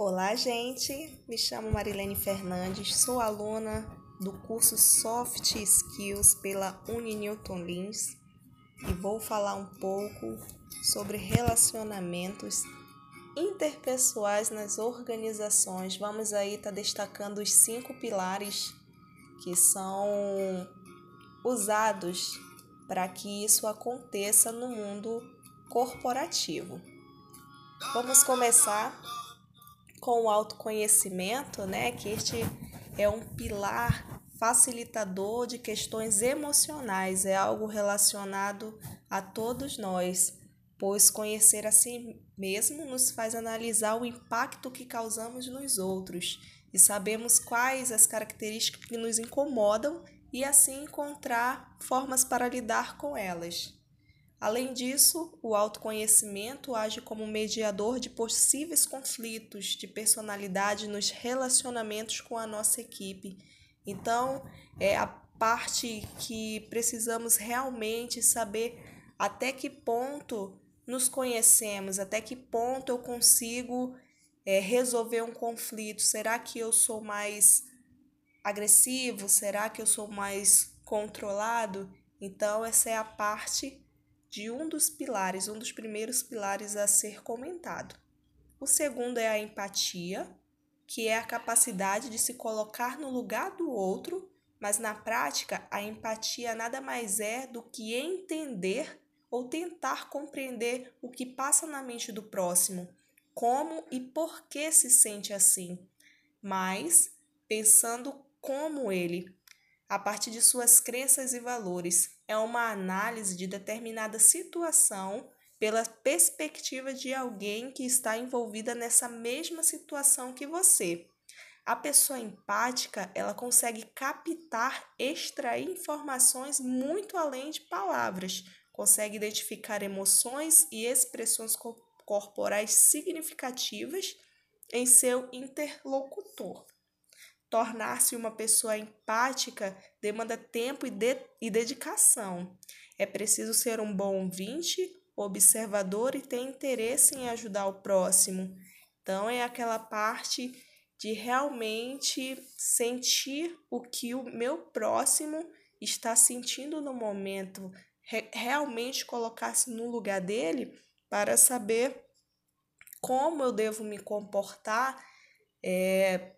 Olá, gente. Me chamo Marilene Fernandes, sou aluna do curso Soft Skills pela Uninewton Lins e vou falar um pouco sobre relacionamentos interpessoais nas organizações. Vamos aí estar tá destacando os cinco pilares que são usados para que isso aconteça no mundo corporativo. Vamos começar com o autoconhecimento, né? Que este é um pilar facilitador de questões emocionais, é algo relacionado a todos nós, pois conhecer a si mesmo nos faz analisar o impacto que causamos nos outros e sabemos quais as características que nos incomodam e assim encontrar formas para lidar com elas. Além disso, o autoconhecimento age como mediador de possíveis conflitos de personalidade nos relacionamentos com a nossa equipe. Então, é a parte que precisamos realmente saber até que ponto nos conhecemos, até que ponto eu consigo é, resolver um conflito. Será que eu sou mais agressivo? Será que eu sou mais controlado? Então, essa é a parte de um dos pilares, um dos primeiros pilares a ser comentado. O segundo é a empatia, que é a capacidade de se colocar no lugar do outro, mas na prática a empatia nada mais é do que entender ou tentar compreender o que passa na mente do próximo, como e por que se sente assim, mas pensando como ele, a partir de suas crenças e valores. É uma análise de determinada situação pela perspectiva de alguém que está envolvida nessa mesma situação que você. A pessoa empática, ela consegue captar, extrair informações muito além de palavras, consegue identificar emoções e expressões corporais significativas em seu interlocutor. Tornar-se uma pessoa empática demanda tempo e, de, e dedicação. É preciso ser um bom ouvinte, observador e ter interesse em ajudar o próximo. Então, é aquela parte de realmente sentir o que o meu próximo está sentindo no momento, Re realmente colocar-se no lugar dele para saber como eu devo me comportar é,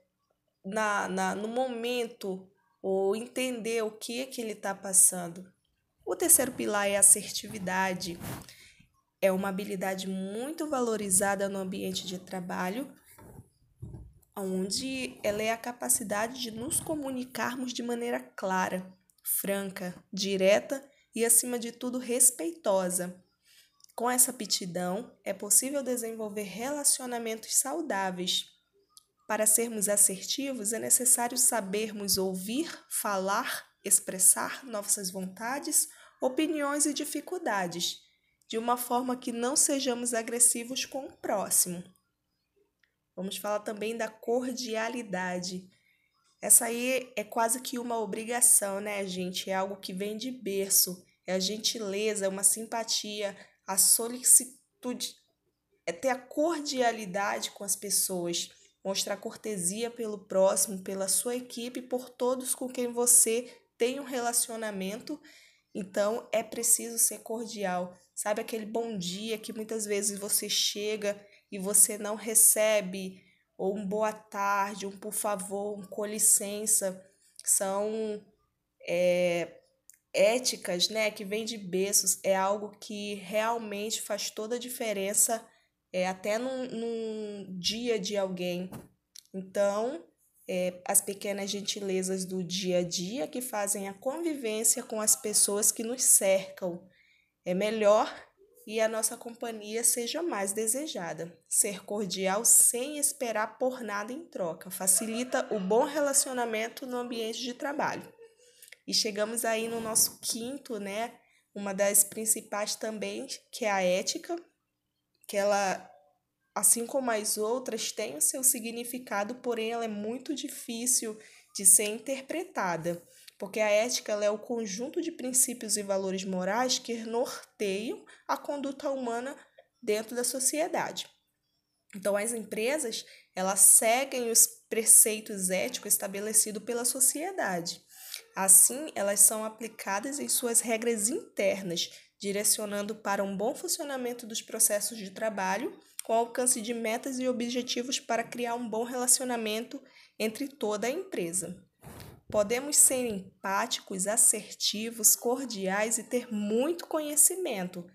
na, na, no momento ou entender o que é que ele está passando. O terceiro pilar é assertividade. É uma habilidade muito valorizada no ambiente de trabalho, onde ela é a capacidade de nos comunicarmos de maneira clara, franca, direta e, acima de tudo, respeitosa. Com essa aptidão, é possível desenvolver relacionamentos saudáveis para sermos assertivos, é necessário sabermos ouvir, falar, expressar nossas vontades, opiniões e dificuldades, de uma forma que não sejamos agressivos com o próximo. Vamos falar também da cordialidade. Essa aí é quase que uma obrigação, né, gente? É algo que vem de berço. É a gentileza, é uma simpatia, a solicitude, é ter a cordialidade com as pessoas mostrar cortesia pelo próximo, pela sua equipe, por todos com quem você tem um relacionamento. Então é preciso ser cordial. Sabe aquele bom dia que muitas vezes você chega e você não recebe, ou um boa tarde, um por favor, um com licença, são é, éticas, né, que vem de berços, é algo que realmente faz toda a diferença é, até num, num dia de alguém. Então, é, as pequenas gentilezas do dia a dia que fazem a convivência com as pessoas que nos cercam é melhor e a nossa companhia seja mais desejada. Ser cordial sem esperar por nada em troca facilita o bom relacionamento no ambiente de trabalho. E chegamos aí no nosso quinto, né? Uma das principais também, que é a ética, que ela, assim como as outras, tem o seu significado, porém ela é muito difícil de ser interpretada, porque a ética é o conjunto de princípios e valores morais que norteiam a conduta humana dentro da sociedade. Então, as empresas, elas seguem os preceitos éticos estabelecidos pela sociedade. Assim, elas são aplicadas em suas regras internas, direcionando para um bom funcionamento dos processos de trabalho, com alcance de metas e objetivos para criar um bom relacionamento entre toda a empresa. Podemos ser empáticos, assertivos, cordiais e ter muito conhecimento,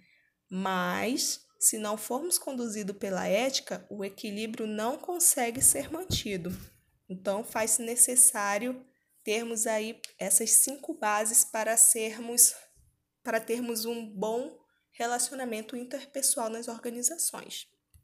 mas se não formos conduzidos pela ética, o equilíbrio não consegue ser mantido. Então, faz-se necessário termos aí essas cinco bases para sermos para termos um bom relacionamento interpessoal nas organizações.